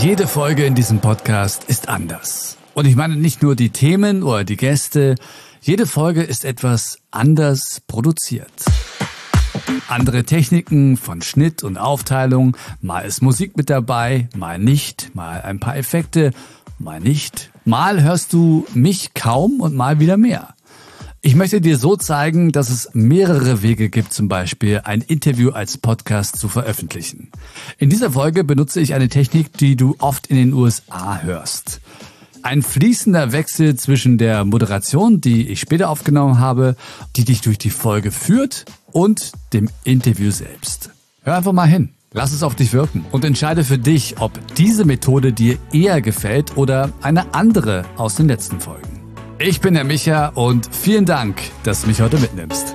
Jede Folge in diesem Podcast ist anders. Und ich meine nicht nur die Themen oder die Gäste, jede Folge ist etwas anders produziert. Andere Techniken von Schnitt und Aufteilung, mal ist Musik mit dabei, mal nicht, mal ein paar Effekte, mal nicht. Mal hörst du mich kaum und mal wieder mehr. Ich möchte dir so zeigen, dass es mehrere Wege gibt, zum Beispiel ein Interview als Podcast zu veröffentlichen. In dieser Folge benutze ich eine Technik, die du oft in den USA hörst. Ein fließender Wechsel zwischen der Moderation, die ich später aufgenommen habe, die dich durch die Folge führt, und dem Interview selbst. Hör einfach mal hin. Lass es auf dich wirken und entscheide für dich, ob diese Methode dir eher gefällt oder eine andere aus den letzten Folgen. Ich bin der Micha und vielen Dank, dass du mich heute mitnimmst.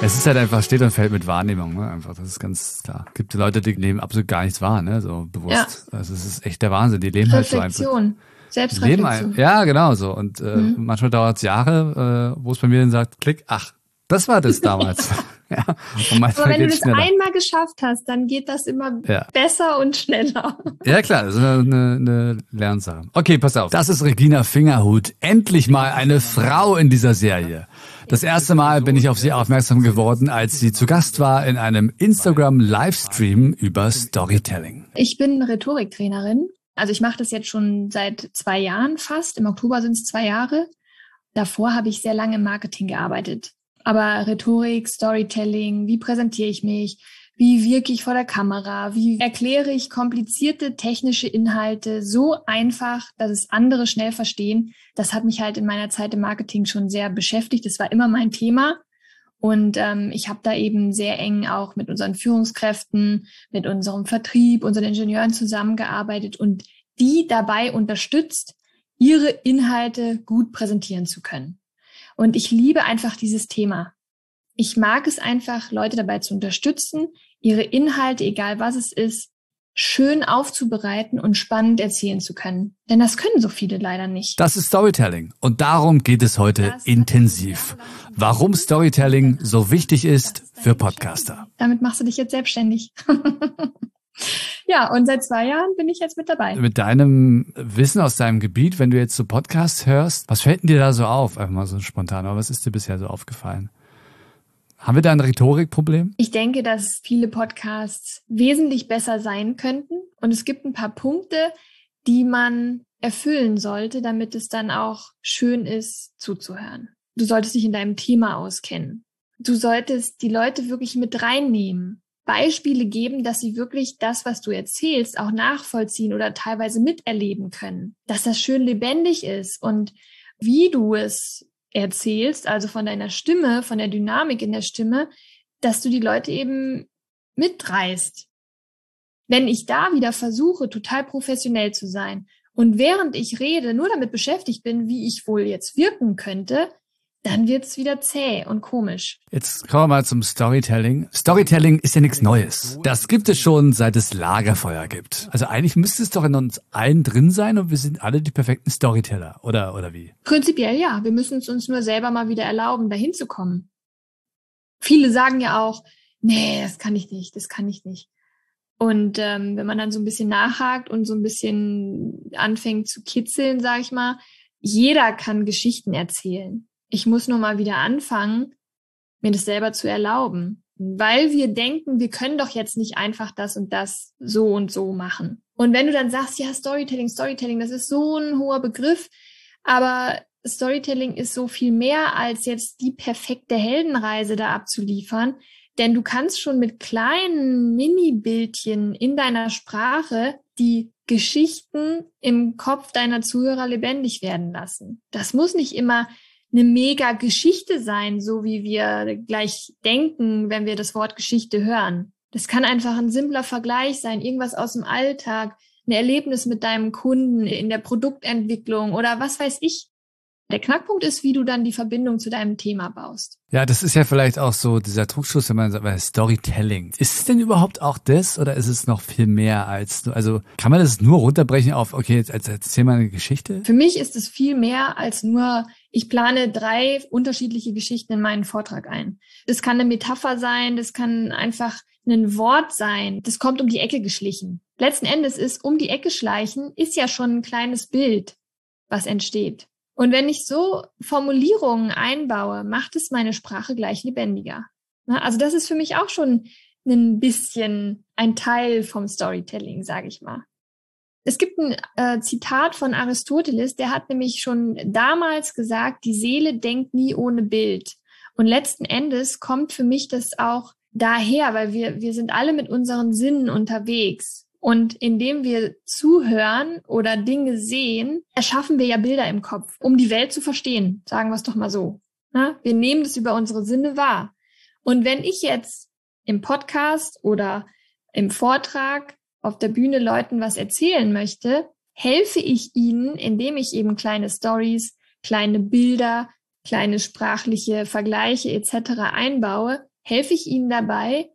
Es ist halt einfach, steht und fällt mit Wahrnehmung, ne? Einfach, das ist ganz klar. Es gibt Leute, die nehmen absolut gar nichts wahr, ne? So bewusst. Ja. Also es ist echt der Wahnsinn. Die leben Reflexion. halt so einfach. Selbstreflexion. ja, genau so. Und äh, mhm. manchmal dauert es Jahre, äh, wo es bei mir dann sagt, klick, ach, das war das damals. ja. Aber wenn du das einmal geschafft hast, dann geht das immer ja. besser und schneller. Ja klar, das ist eine, eine Lernsache. Okay, pass auf. Das ist Regina Fingerhut. Endlich mal eine Frau in dieser Serie. Das erste Mal bin ich auf sie aufmerksam geworden, als sie zu Gast war in einem Instagram-Livestream über Storytelling. Ich bin Rhetoriktrainerin. Also ich mache das jetzt schon seit zwei Jahren fast. Im Oktober sind es zwei Jahre. Davor habe ich sehr lange im Marketing gearbeitet. Aber Rhetorik, Storytelling, wie präsentiere ich mich, wie wirke ich vor der Kamera, wie erkläre ich komplizierte technische Inhalte so einfach, dass es andere schnell verstehen, das hat mich halt in meiner Zeit im Marketing schon sehr beschäftigt. Das war immer mein Thema. Und ähm, ich habe da eben sehr eng auch mit unseren Führungskräften, mit unserem Vertrieb, unseren Ingenieuren zusammengearbeitet und die dabei unterstützt, ihre Inhalte gut präsentieren zu können. Und ich liebe einfach dieses Thema. Ich mag es einfach, Leute dabei zu unterstützen, ihre Inhalte, egal was es ist, schön aufzubereiten und spannend erzählen zu können. Denn das können so viele leider nicht. Das ist Storytelling. Und darum geht es heute das intensiv. Warum Storytelling so wichtig ist für Podcaster. Damit machst du dich jetzt selbstständig. ja, und seit zwei Jahren bin ich jetzt mit dabei. Mit deinem Wissen aus deinem Gebiet, wenn du jetzt so Podcasts hörst, was fällt dir da so auf? Einfach mal so spontan. Aber was ist dir bisher so aufgefallen? Haben wir da ein Rhetorikproblem? Ich denke, dass viele Podcasts wesentlich besser sein könnten. Und es gibt ein paar Punkte, die man erfüllen sollte, damit es dann auch schön ist zuzuhören. Du solltest dich in deinem Thema auskennen. Du solltest die Leute wirklich mit reinnehmen. Beispiele geben, dass sie wirklich das, was du erzählst, auch nachvollziehen oder teilweise miterleben können. Dass das schön lebendig ist und wie du es erzählst, also von deiner Stimme, von der Dynamik in der Stimme, dass du die Leute eben mitreißt. Wenn ich da wieder versuche, total professionell zu sein und während ich rede, nur damit beschäftigt bin, wie ich wohl jetzt wirken könnte, dann wird's wieder zäh und komisch. Jetzt kommen wir mal zum Storytelling. Storytelling ist ja nichts Neues. Das gibt es schon, seit es Lagerfeuer gibt. Also eigentlich müsste es doch in uns allen drin sein und wir sind alle die perfekten Storyteller, oder, oder wie? Prinzipiell ja. Wir müssen es uns nur selber mal wieder erlauben, dahin zu kommen. Viele sagen ja auch, nee, das kann ich nicht, das kann ich nicht. Und ähm, wenn man dann so ein bisschen nachhakt und so ein bisschen anfängt zu kitzeln, sag ich mal, jeder kann Geschichten erzählen. Ich muss nur mal wieder anfangen, mir das selber zu erlauben. Weil wir denken, wir können doch jetzt nicht einfach das und das so und so machen. Und wenn du dann sagst, ja, Storytelling, Storytelling, das ist so ein hoher Begriff, aber Storytelling ist so viel mehr als jetzt die perfekte Heldenreise da abzuliefern. Denn du kannst schon mit kleinen Mini-Bildchen in deiner Sprache die Geschichten im Kopf deiner Zuhörer lebendig werden lassen. Das muss nicht immer eine mega Geschichte sein, so wie wir gleich denken, wenn wir das Wort Geschichte hören. Das kann einfach ein simpler Vergleich sein, irgendwas aus dem Alltag, ein Erlebnis mit deinem Kunden in der Produktentwicklung oder was weiß ich. Der Knackpunkt ist, wie du dann die Verbindung zu deinem Thema baust. Ja, das ist ja vielleicht auch so dieser Trugschluss, wenn man sagt, Storytelling. Ist es denn überhaupt auch das oder ist es noch viel mehr als, also kann man das nur runterbrechen auf, okay, jetzt erzähl mal eine Geschichte? Für mich ist es viel mehr als nur Ich plane drei unterschiedliche Geschichten in meinen Vortrag ein. Das kann eine Metapher sein, das kann einfach ein Wort sein. Das kommt um die Ecke geschlichen. Letzten Endes ist um die Ecke schleichen, ist ja schon ein kleines Bild, was entsteht. Und wenn ich so Formulierungen einbaue, macht es meine Sprache gleich lebendiger. Also das ist für mich auch schon ein bisschen ein Teil vom Storytelling, sage ich mal. Es gibt ein äh, Zitat von Aristoteles, der hat nämlich schon damals gesagt, die Seele denkt nie ohne Bild. Und letzten Endes kommt für mich das auch daher, weil wir, wir sind alle mit unseren Sinnen unterwegs. Und indem wir zuhören oder Dinge sehen, erschaffen wir ja Bilder im Kopf, um die Welt zu verstehen. Sagen wir es doch mal so. Na? Wir nehmen das über unsere Sinne wahr. Und wenn ich jetzt im Podcast oder im Vortrag auf der Bühne Leuten was erzählen möchte, helfe ich ihnen, indem ich eben kleine Stories, kleine Bilder, kleine sprachliche Vergleiche etc. einbaue, helfe ich ihnen dabei,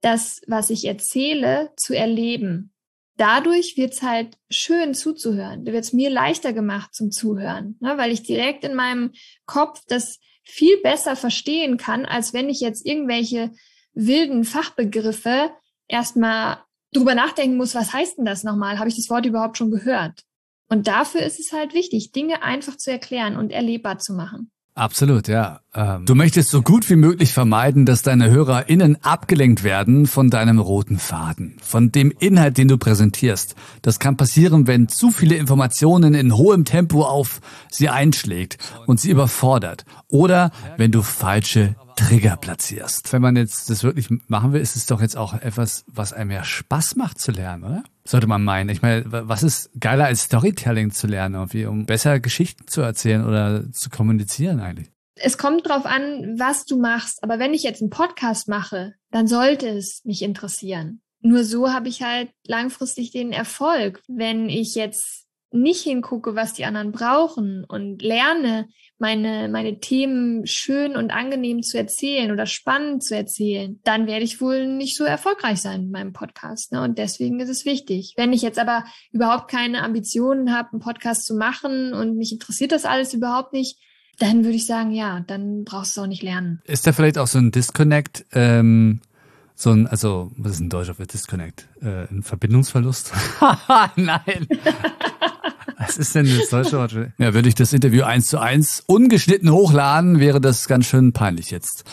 das, was ich erzähle, zu erleben. Dadurch wird's halt schön zuzuhören. Da wird's mir leichter gemacht zum Zuhören, ne? weil ich direkt in meinem Kopf das viel besser verstehen kann, als wenn ich jetzt irgendwelche wilden Fachbegriffe erstmal drüber nachdenken muss, was heißt denn das nochmal? Habe ich das Wort überhaupt schon gehört? Und dafür ist es halt wichtig, Dinge einfach zu erklären und erlebbar zu machen. Absolut, ja. Ähm, du möchtest so gut wie möglich vermeiden, dass deine HörerInnen abgelenkt werden von deinem roten Faden, von dem Inhalt, den du präsentierst. Das kann passieren, wenn zu viele Informationen in hohem Tempo auf sie einschlägt und sie überfordert. Oder wenn du falsche Trigger platzierst. Wenn man jetzt das wirklich machen will, ist es doch jetzt auch etwas, was einem ja Spaß macht zu lernen, oder? Sollte man meinen. Ich meine, was ist geiler als Storytelling zu lernen, irgendwie, um besser Geschichten zu erzählen oder zu kommunizieren eigentlich? Es kommt drauf an, was du machst. Aber wenn ich jetzt einen Podcast mache, dann sollte es mich interessieren. Nur so habe ich halt langfristig den Erfolg. Wenn ich jetzt nicht hingucke, was die anderen brauchen und lerne, meine, meine Themen schön und angenehm zu erzählen oder spannend zu erzählen, dann werde ich wohl nicht so erfolgreich sein in meinem Podcast. Ne? Und deswegen ist es wichtig. Wenn ich jetzt aber überhaupt keine Ambitionen habe, einen Podcast zu machen und mich interessiert das alles überhaupt nicht, dann würde ich sagen, ja, dann brauchst du auch nicht lernen. Ist da vielleicht auch so ein Disconnect? Ähm so ein, also, was ist ein Deutscher für Disconnect? Äh, ein Verbindungsverlust? Nein. Was ist denn das deutsche Wort? Ja, würde ich das Interview eins zu eins ungeschnitten hochladen, wäre das ganz schön peinlich jetzt.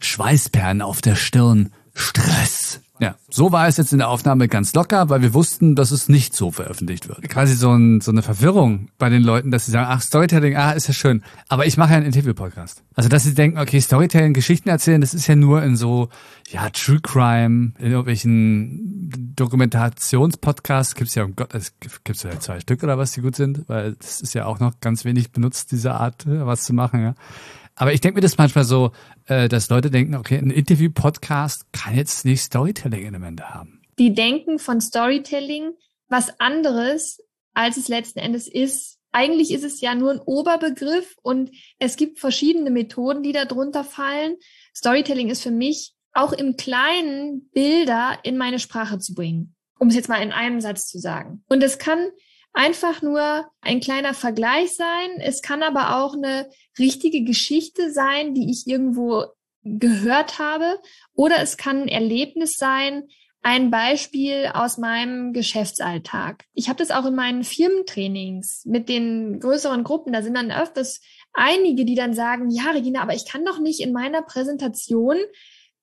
Schweißperlen auf der Stirn, Stress. Ja, so war es jetzt in der Aufnahme ganz locker, weil wir wussten, dass es nicht so veröffentlicht wird. Quasi so, ein, so eine Verwirrung bei den Leuten, dass sie sagen, ach, Storytelling, ah, ist ja schön. Aber ich mache ja einen Interview-Podcast. Also, dass sie denken, okay, Storytelling, Geschichten erzählen, das ist ja nur in so, ja, True Crime, in irgendwelchen Dokumentationspodcasts, gibt's ja, um Gott, es gibt's ja zwei Stück oder was, die gut sind, weil das ist ja auch noch ganz wenig benutzt, diese Art, was zu machen, ja. Aber ich denke mir das manchmal so, äh, dass Leute denken, okay, ein Interview-Podcast kann jetzt nicht Storytelling-Elemente haben. Die denken von Storytelling was anderes, als es letzten Endes ist. Eigentlich ist es ja nur ein Oberbegriff und es gibt verschiedene Methoden, die da drunter fallen. Storytelling ist für mich auch im Kleinen Bilder in meine Sprache zu bringen, um es jetzt mal in einem Satz zu sagen. Und es kann einfach nur ein kleiner Vergleich sein. Es kann aber auch eine richtige Geschichte sein, die ich irgendwo gehört habe. Oder es kann ein Erlebnis sein, ein Beispiel aus meinem Geschäftsalltag. Ich habe das auch in meinen Firmentrainings mit den größeren Gruppen. Da sind dann öfters einige, die dann sagen, ja, Regina, aber ich kann doch nicht in meiner Präsentation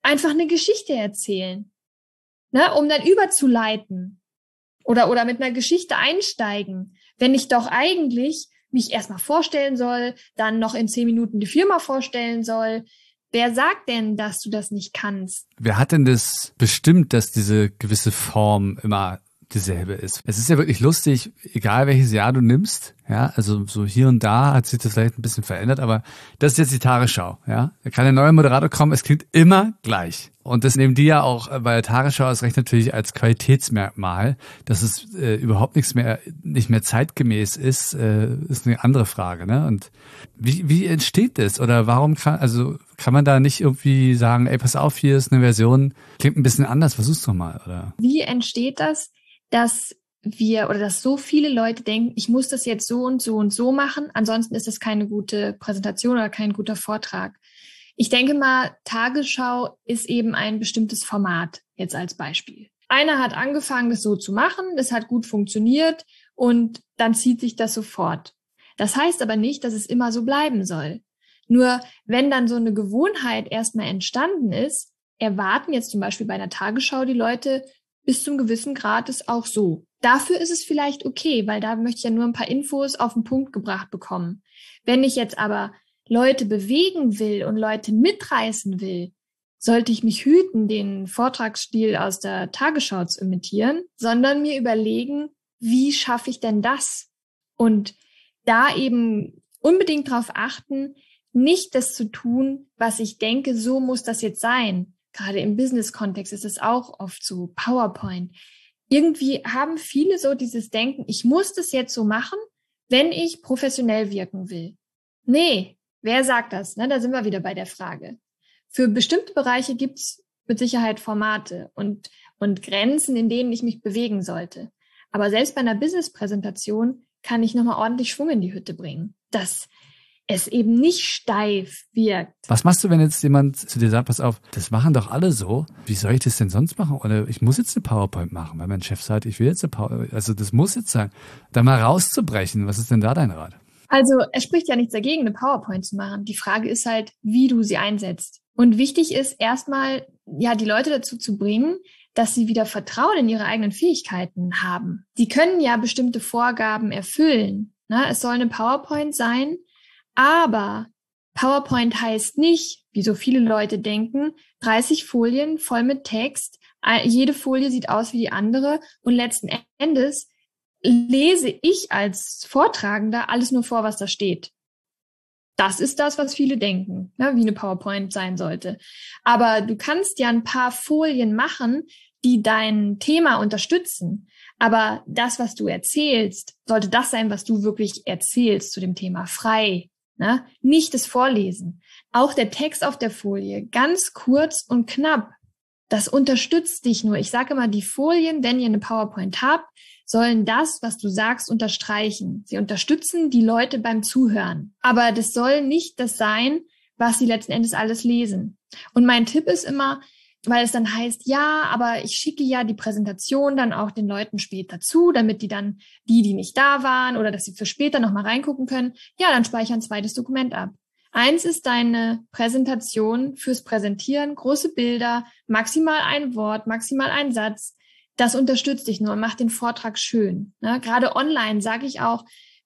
einfach eine Geschichte erzählen, ne, um dann überzuleiten oder, oder mit einer Geschichte einsteigen, wenn ich doch eigentlich mich erstmal vorstellen soll, dann noch in zehn Minuten die Firma vorstellen soll. Wer sagt denn, dass du das nicht kannst? Wer hat denn das bestimmt, dass diese gewisse Form immer dieselbe ist? Es ist ja wirklich lustig, egal welches Jahr du nimmst, ja, also so hier und da hat sich das vielleicht ein bisschen verändert, aber das ist jetzt die Tagesschau, ja. Da kann ein neuer Moderator kommen, es klingt immer gleich. Und das nehmen die ja auch bei der Tagesschau als recht natürlich als Qualitätsmerkmal, dass es äh, überhaupt nichts mehr, nicht mehr zeitgemäß ist, äh, ist eine andere Frage, ne? Und wie, wie entsteht das? Oder warum kann, also kann man da nicht irgendwie sagen, ey, pass auf, hier ist eine Version, klingt ein bisschen anders, versuch's doch mal, oder? Wie entsteht das, dass wir oder dass so viele Leute denken, ich muss das jetzt so und so und so machen, ansonsten ist das keine gute Präsentation oder kein guter Vortrag. Ich denke mal, Tagesschau ist eben ein bestimmtes Format, jetzt als Beispiel. Einer hat angefangen, das so zu machen, das hat gut funktioniert und dann zieht sich das sofort. Das heißt aber nicht, dass es immer so bleiben soll. Nur wenn dann so eine Gewohnheit erstmal entstanden ist, erwarten jetzt zum Beispiel bei einer Tagesschau die Leute bis zum gewissen Grad es auch so. Dafür ist es vielleicht okay, weil da möchte ich ja nur ein paar Infos auf den Punkt gebracht bekommen. Wenn ich jetzt aber Leute bewegen will und Leute mitreißen will, sollte ich mich hüten, den Vortragsstil aus der Tagesschau zu imitieren, sondern mir überlegen, wie schaffe ich denn das? Und da eben unbedingt darauf achten, nicht das zu tun, was ich denke, so muss das jetzt sein. Gerade im Business-Kontext ist es auch oft so, PowerPoint. Irgendwie haben viele so dieses Denken, ich muss das jetzt so machen, wenn ich professionell wirken will. Nee, wer sagt das? Ne, da sind wir wieder bei der Frage. Für bestimmte Bereiche gibt's mit Sicherheit Formate und, und Grenzen, in denen ich mich bewegen sollte. Aber selbst bei einer Business-Präsentation kann ich nochmal ordentlich Schwung in die Hütte bringen. Dass es eben nicht steif wirkt. Was machst du, wenn jetzt jemand zu dir sagt, pass auf, das machen doch alle so. Wie soll ich das denn sonst machen? Oder ich muss jetzt eine PowerPoint machen, weil mein Chef sagt, ich will jetzt eine PowerPoint. Also das muss jetzt sein. Da mal rauszubrechen. Was ist denn da dein Rat? Also es spricht ja nichts dagegen, eine PowerPoint zu machen. Die Frage ist halt, wie du sie einsetzt. Und wichtig ist erstmal, ja, die Leute dazu zu bringen, dass sie wieder Vertrauen in ihre eigenen Fähigkeiten haben. Die können ja bestimmte Vorgaben erfüllen. Ne? Es soll eine PowerPoint sein, aber PowerPoint heißt nicht, wie so viele Leute denken, 30 Folien voll mit Text, jede Folie sieht aus wie die andere und letzten Endes lese ich als Vortragender alles nur vor, was da steht. Das ist das, was viele denken, ne, wie eine PowerPoint sein sollte. Aber du kannst ja ein paar Folien machen, die dein Thema unterstützen. Aber das, was du erzählst, sollte das sein, was du wirklich erzählst zu dem Thema frei. Ne? Nicht das Vorlesen. Auch der Text auf der Folie, ganz kurz und knapp. Das unterstützt dich nur. Ich sage immer, die Folien, wenn ihr eine PowerPoint habt, sollen das, was du sagst, unterstreichen. Sie unterstützen die Leute beim Zuhören. Aber das soll nicht das sein, was sie letzten Endes alles lesen. Und mein Tipp ist immer, weil es dann heißt, ja, aber ich schicke ja die Präsentation dann auch den Leuten später zu, damit die dann, die, die nicht da waren oder dass sie für später nochmal reingucken können, ja, dann speichern ein zweites Dokument ab. Eins ist deine Präsentation fürs Präsentieren, große Bilder, maximal ein Wort, maximal ein Satz. Das unterstützt dich nur und macht den Vortrag schön. Ne? Gerade online sage ich auch,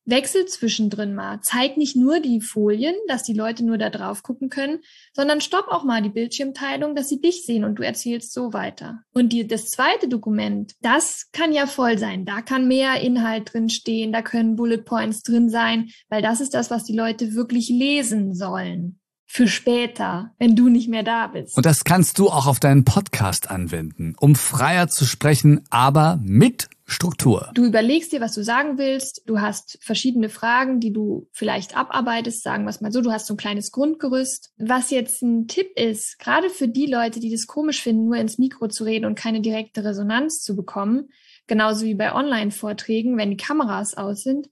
Wechsel zwischendrin mal. Zeig nicht nur die Folien, dass die Leute nur da drauf gucken können, sondern stopp auch mal die Bildschirmteilung, dass sie dich sehen und du erzählst so weiter. Und die, das zweite Dokument, das kann ja voll sein. Da kann mehr Inhalt drin stehen, da können Bullet Points drin sein, weil das ist das, was die Leute wirklich lesen sollen für später, wenn du nicht mehr da bist. Und das kannst du auch auf deinen Podcast anwenden, um freier zu sprechen, aber mit Struktur. Du überlegst dir, was du sagen willst. Du hast verschiedene Fragen, die du vielleicht abarbeitest, sagen wir es mal so. Du hast so ein kleines Grundgerüst. Was jetzt ein Tipp ist, gerade für die Leute, die das komisch finden, nur ins Mikro zu reden und keine direkte Resonanz zu bekommen, genauso wie bei Online-Vorträgen, wenn die Kameras aus sind,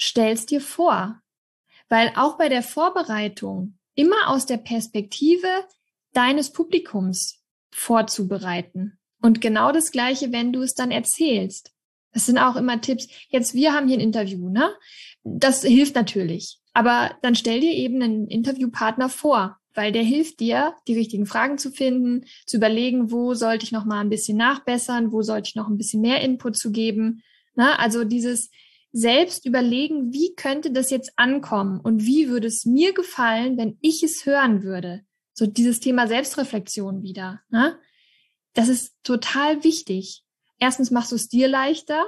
stellst dir vor. Weil auch bei der Vorbereitung immer aus der Perspektive deines Publikums vorzubereiten. Und genau das Gleiche, wenn du es dann erzählst. Das sind auch immer Tipps. Jetzt, wir haben hier ein Interview, ne? Das hilft natürlich. Aber dann stell dir eben einen Interviewpartner vor, weil der hilft dir, die richtigen Fragen zu finden, zu überlegen, wo sollte ich noch mal ein bisschen nachbessern, wo sollte ich noch ein bisschen mehr Input zu geben. Ne? Also dieses, selbst überlegen, wie könnte das jetzt ankommen und wie würde es mir gefallen, wenn ich es hören würde. So dieses Thema Selbstreflexion wieder. Ne? Das ist total wichtig. Erstens machst du es dir leichter,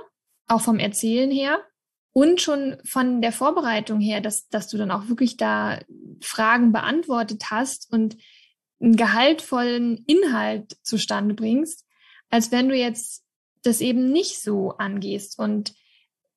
auch vom Erzählen her und schon von der Vorbereitung her, dass, dass du dann auch wirklich da Fragen beantwortet hast und einen gehaltvollen Inhalt zustande bringst, als wenn du jetzt das eben nicht so angehst und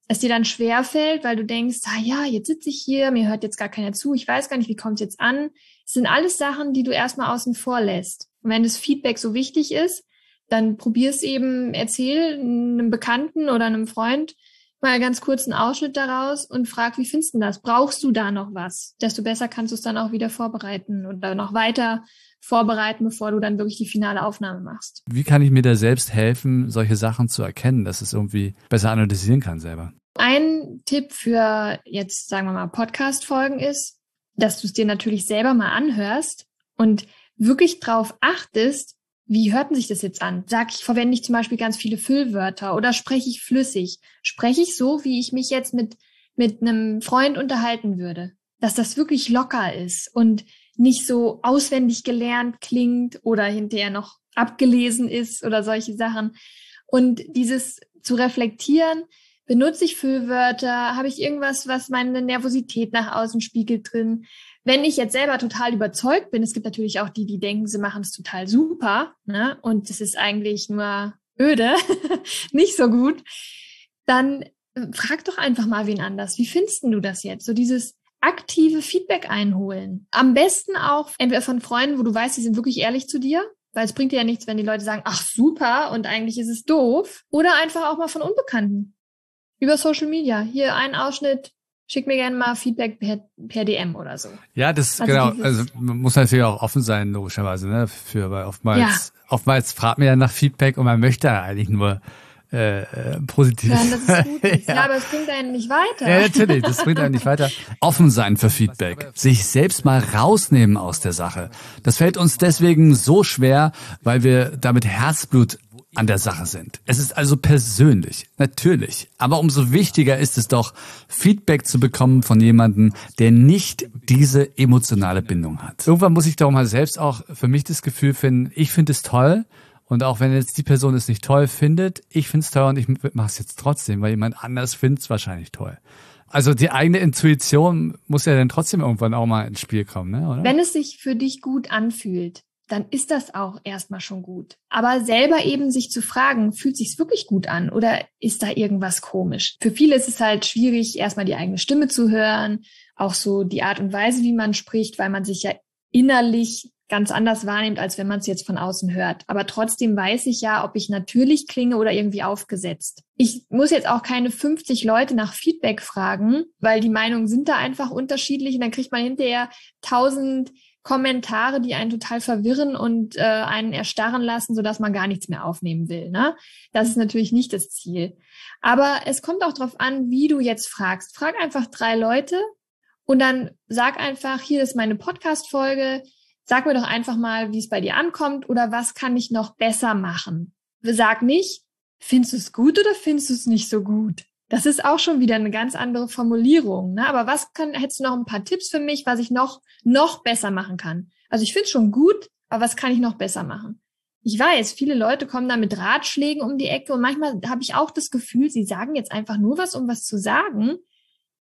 es dir dann schwer fällt, weil du denkst, ah ja, jetzt sitze ich hier, mir hört jetzt gar keiner zu, ich weiß gar nicht, wie kommt es jetzt an. Es sind alles Sachen, die du erstmal außen vor lässt. Und wenn das Feedback so wichtig ist, Dann probier es eben, erzähl einem Bekannten oder einem Freund mal ganz kurz einen Ausschnitt daraus und frag, wie findest du das? Brauchst du da noch was? Desto besser kannst du es dann auch wieder vorbereiten oder noch weiter vorbereiten, bevor du dann wirklich die finale Aufnahme machst. Wie kann ich mir da selbst helfen, solche Sachen zu erkennen, dass es irgendwie besser analysieren kann selber? Ein Tipp für jetzt, sagen wir mal, Podcast-Folgen ist, dass du es dir natürlich selber mal anhörst und wirklich drauf achtest, wie hört sich das jetzt an? Sag ich, verwende ich zum Beispiel ganz viele Füllwörter oder spreche ich flüssig? Spreche ich so, wie ich mich jetzt mit, mit einem Freund unterhalten würde? Dass das wirklich locker ist und nicht so auswendig gelernt klingt oder hinterher noch abgelesen ist oder solche Sachen. Und dieses zu reflektieren, benutze ich Füllwörter, habe ich irgendwas, was meine Nervosität nach außen spiegelt drin, wenn ich jetzt selber total überzeugt bin, es gibt natürlich auch die, die denken, sie machen es total super, ne? Und das ist eigentlich nur öde, nicht so gut, dann äh, frag doch einfach mal wen anders. Wie findest du das jetzt? So dieses aktive Feedback einholen. Am besten auch entweder von Freunden, wo du weißt, die sind wirklich ehrlich zu dir, weil es bringt dir ja nichts, wenn die Leute sagen, ach super und eigentlich ist es doof. Oder einfach auch mal von Unbekannten. Über Social Media. Hier ein Ausschnitt, schick mir gerne mal Feedback per, per DM oder so. Ja, das also genau, also man muss natürlich auch offen sein, logischerweise, ne? Für, weil oftmals, ja. oftmals fragt man ja nach Feedback und man möchte eigentlich nur äh, äh positiv. Ja, das ist gut. ja. ja. aber es bringt einen nicht weiter. Ja, natürlich, das bringt einen nicht weiter. Offen sein für Feedback. Sich selbst mal rausnehmen aus der Sache. Das fällt uns deswegen so schwer, weil wir damit Herzblut an der Sache sind. Es ist also persönlich, natürlich. Aber umso wichtiger ist es doch, Feedback zu bekommen von jemandem, der nicht diese emotionale Bindung hat. Irgendwann muss ich doch mal selbst auch für mich das Gefühl finden, ich finde es toll. Und auch wenn jetzt die Person es nicht toll findet, ich finde es toll und ich mache es jetzt trotzdem, weil jemand anders findet es wahrscheinlich toll. Also die eigene Intuition muss ja dann trotzdem irgendwann auch mal ins Spiel kommen, ne? oder? Wenn es sich für dich gut anfühlt, dann ist das auch erstmal schon gut. Aber selber eben sich zu fragen, fühlt sich's wirklich gut an oder ist da irgendwas komisch? Für viele ist es halt schwierig, erstmal die eigene Stimme zu hören, auch so die Art und Weise, wie man spricht, weil man sich ja innerlich ganz anders wahrnimmt, als wenn man es jetzt von außen hört. Aber trotzdem weiß ich ja, ob ich natürlich klinge oder irgendwie aufgesetzt. Ich muss jetzt auch keine 50 Leute nach Feedback fragen, weil die Meinungen sind da einfach unterschiedlich und dann kriegt man hinterher 1000 Kommentare, die einen total verwirren und äh, einen erstarren lassen, sodass man gar nichts mehr aufnehmen will. Ne? Das ist natürlich nicht das Ziel. Aber es kommt auch darauf an, wie du jetzt fragst. Frag einfach drei Leute und dann sag einfach, hier ist meine Podcast-Folge. Sag mir doch einfach mal, wie es bei dir ankommt oder was kann ich noch besser machen. Sag nicht, findest du es gut oder findest du es nicht so gut? Das ist auch schon wieder eine ganz andere Formulierung. Ne? Aber was kann, hättest du noch ein paar Tipps für mich, was ich noch, noch besser machen kann? Also ich finde es schon gut, aber was kann ich noch besser machen? Ich weiß, viele Leute kommen da mit Ratschlägen um die Ecke und manchmal habe ich auch das Gefühl, sie sagen jetzt einfach nur was, um was zu sagen,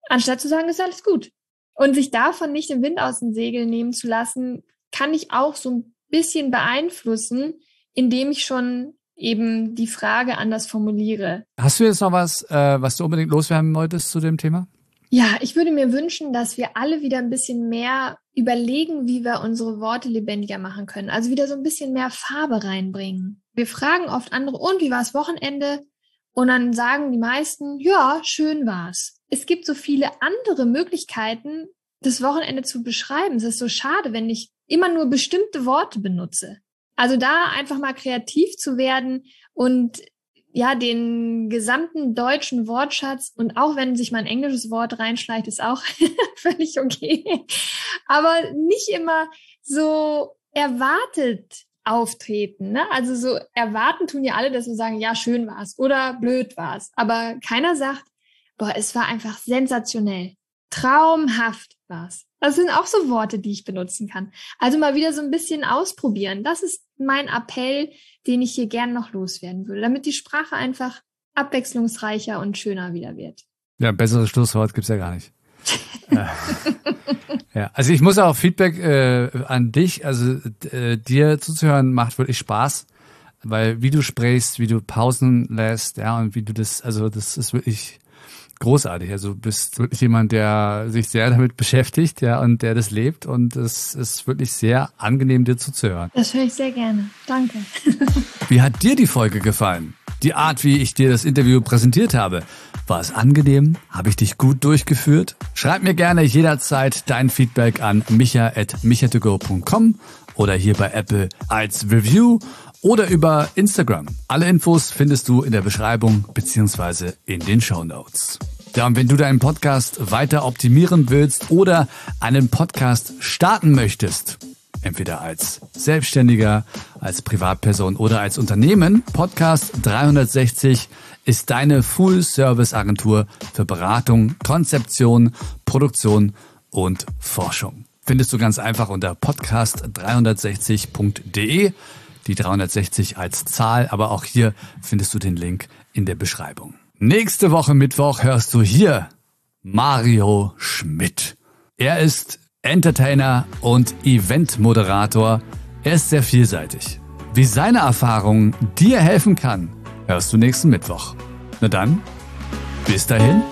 anstatt zu sagen, ist alles gut. Und sich davon nicht den Wind aus den Segeln nehmen zu lassen, kann ich auch so ein bisschen beeinflussen, indem ich schon eben die Frage anders formuliere. Hast du jetzt noch was, äh, was du unbedingt loswerden wolltest zu dem Thema? Ja, ich würde mir wünschen, dass wir alle wieder ein bisschen mehr überlegen, wie wir unsere Worte lebendiger machen können. Also wieder so ein bisschen mehr Farbe reinbringen. Wir fragen oft andere, und wie war es Wochenende? Und dann sagen die meisten, ja, schön war's. Es gibt so viele andere Möglichkeiten, das Wochenende zu beschreiben. Es ist so schade, wenn ich immer nur bestimmte Worte benutze. Also da einfach mal kreativ zu werden und ja, den gesamten deutschen Wortschatz und auch wenn sich mal ein englisches Wort reinschleicht, ist auch völlig okay. Aber nicht immer so erwartet auftreten. Ne? Also so erwarten tun ja alle, dass wir sagen, ja, schön war's oder blöd war's. Aber keiner sagt, boah, es war einfach sensationell. Traumhaft war's. Das sind auch so Worte, die ich benutzen kann. Also mal wieder so ein bisschen ausprobieren. Das ist mein Appell, den ich hier gern noch loswerden würde, damit die Sprache einfach abwechslungsreicher und schöner wieder wird. Ja, besseres Schlusswort gibt's ja gar nicht. Äh, ja, also ich muss auch Feedback äh, an dich, also äh, dir zuzuhören macht wirklich Spaß, weil wie du sprichst, wie du Pausen lässt, ja, und wie du das, also das ist wirklich großartig. Also du bist wirklich jemand, der sich sehr damit beschäftigt, ja, und der das lebt. Und es ist wirklich sehr angenehm, dir zuzuhören. Das höre ich sehr gerne. Danke. Wie hat dir die Folge gefallen? Die Art, wie ich dir das Interview präsentiert habe. War es angenehm? Habe ich dich gut durchgeführt? Schreib mir gerne jederzeit dein Feedback an micha.michatogo.com oder hier bei Apple als Review oder über Instagram. Alle Infos findest du in der Beschreibung beziehungsweise in den Show Notes. Ja, und wenn du deinen Podcast weiter optimieren willst oder einen Podcast starten möchtest, entweder als Selbstständiger, als Privatperson oder als Unternehmen, Podcast 360 ist deine Full-Service-Agentur für Beratung, Konzeption, Produktion und Forschung. Findest du ganz einfach unter podcast360.de die 360 als Zahl, aber auch hier findest du den Link in der Beschreibung. Nächste Woche Mittwoch hörst du hier Mario Schmidt. Er ist Entertainer und Eventmoderator. Er ist sehr vielseitig. Wie seine Erfahrung dir helfen kann, hörst du nächsten Mittwoch. Na dann, bis dahin.